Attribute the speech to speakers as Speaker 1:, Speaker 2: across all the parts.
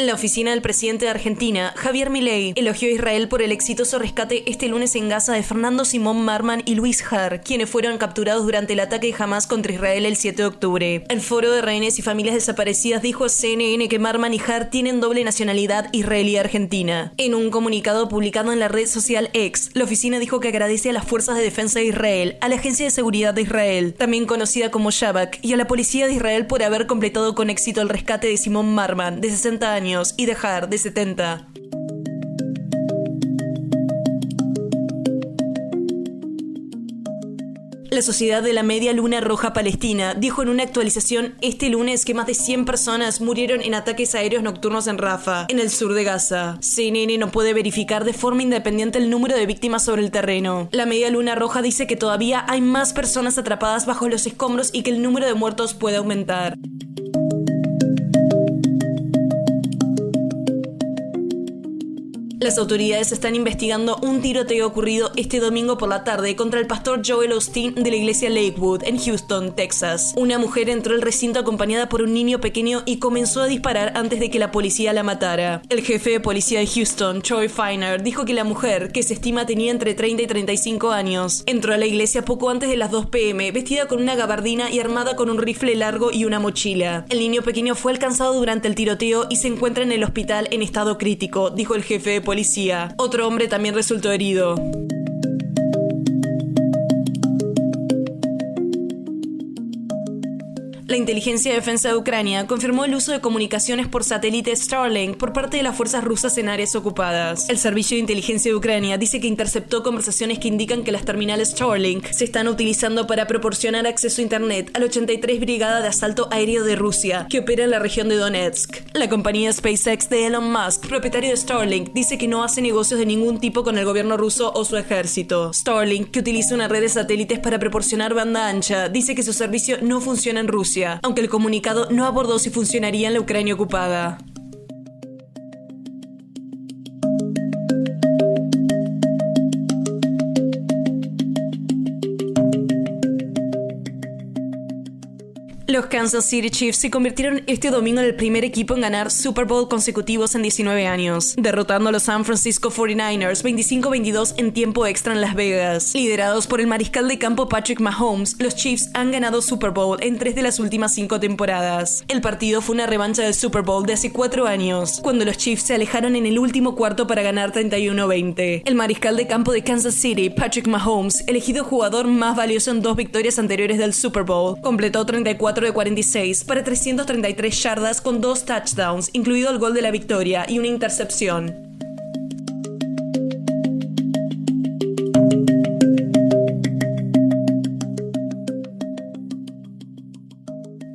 Speaker 1: La oficina del presidente de Argentina, Javier Milei, elogió a Israel por el exitoso rescate este lunes en Gaza de Fernando Simón Marman y Luis Har, quienes fueron capturados durante el ataque de contra Israel el 7 de octubre. El Foro de Rehenes y Familias Desaparecidas dijo a CNN que Marman y Har tienen doble nacionalidad israelí-argentina. En un comunicado publicado en la red social X, la oficina dijo que agradece a las fuerzas de defensa de Israel, a la Agencia de Seguridad de Israel, también conocida como Shabak, y a la Policía de Israel por haber completado con éxito el rescate de Simón Marman, de 60 años y dejar de 70. La Sociedad de la Media Luna Roja Palestina dijo en una actualización este lunes que más de 100 personas murieron en ataques aéreos nocturnos en Rafa, en el sur de Gaza. CNN no puede verificar de forma independiente el número de víctimas sobre el terreno. La Media Luna Roja dice que todavía hay más personas atrapadas bajo los escombros y que el número de muertos puede aumentar. Las autoridades están investigando un tiroteo ocurrido este domingo por la tarde contra el pastor Joel Austin de la iglesia Lakewood en Houston, Texas. Una mujer entró al recinto acompañada por un niño pequeño y comenzó a disparar antes de que la policía la matara. El jefe de policía de Houston, Troy Feiner, dijo que la mujer, que se estima tenía entre 30 y 35 años, entró a la iglesia poco antes de las 2 pm, vestida con una gabardina y armada con un rifle largo y una mochila. El niño pequeño fue alcanzado durante el tiroteo y se encuentra en el hospital en estado crítico, dijo el jefe de policía. Otro hombre también resultó herido. La Inteligencia de Defensa de Ucrania confirmó el uso de comunicaciones por satélite Starlink por parte de las fuerzas rusas en áreas ocupadas. El Servicio de Inteligencia de Ucrania dice que interceptó conversaciones que indican que las terminales Starlink se están utilizando para proporcionar acceso a Internet a la 83 Brigada de Asalto Aéreo de Rusia, que opera en la región de Donetsk. La compañía SpaceX de Elon Musk, propietario de Starlink, dice que no hace negocios de ningún tipo con el gobierno ruso o su ejército. Starlink, que utiliza una red de satélites para proporcionar banda ancha, dice que su servicio no funciona en Rusia aunque el comunicado no abordó si funcionaría en la Ucrania ocupada. Los Kansas City Chiefs se convirtieron este domingo en el primer equipo en ganar Super Bowl consecutivos en 19 años, derrotando a los San Francisco 49ers 25-22 en tiempo extra en Las Vegas. Liderados por el mariscal de campo Patrick Mahomes, los Chiefs han ganado Super Bowl en tres de las últimas cinco temporadas. El partido fue una revancha del Super Bowl de hace cuatro años, cuando los Chiefs se alejaron en el último cuarto para ganar 31-20. El mariscal de campo de Kansas City, Patrick Mahomes, elegido jugador más valioso en dos victorias anteriores del Super Bowl, completó 34 de 46 para 333 yardas con dos touchdowns, incluido el gol de la victoria y una intercepción.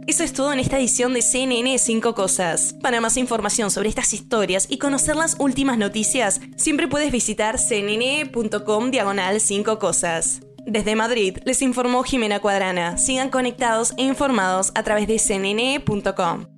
Speaker 1: Eso es todo en esta edición de CNN 5 Cosas. Para más información sobre estas historias y conocer las últimas noticias, siempre puedes visitar cnn.com diagonal 5 Cosas. Desde Madrid les informó Jimena Cuadrana. Sigan conectados e informados a través de cnn.com.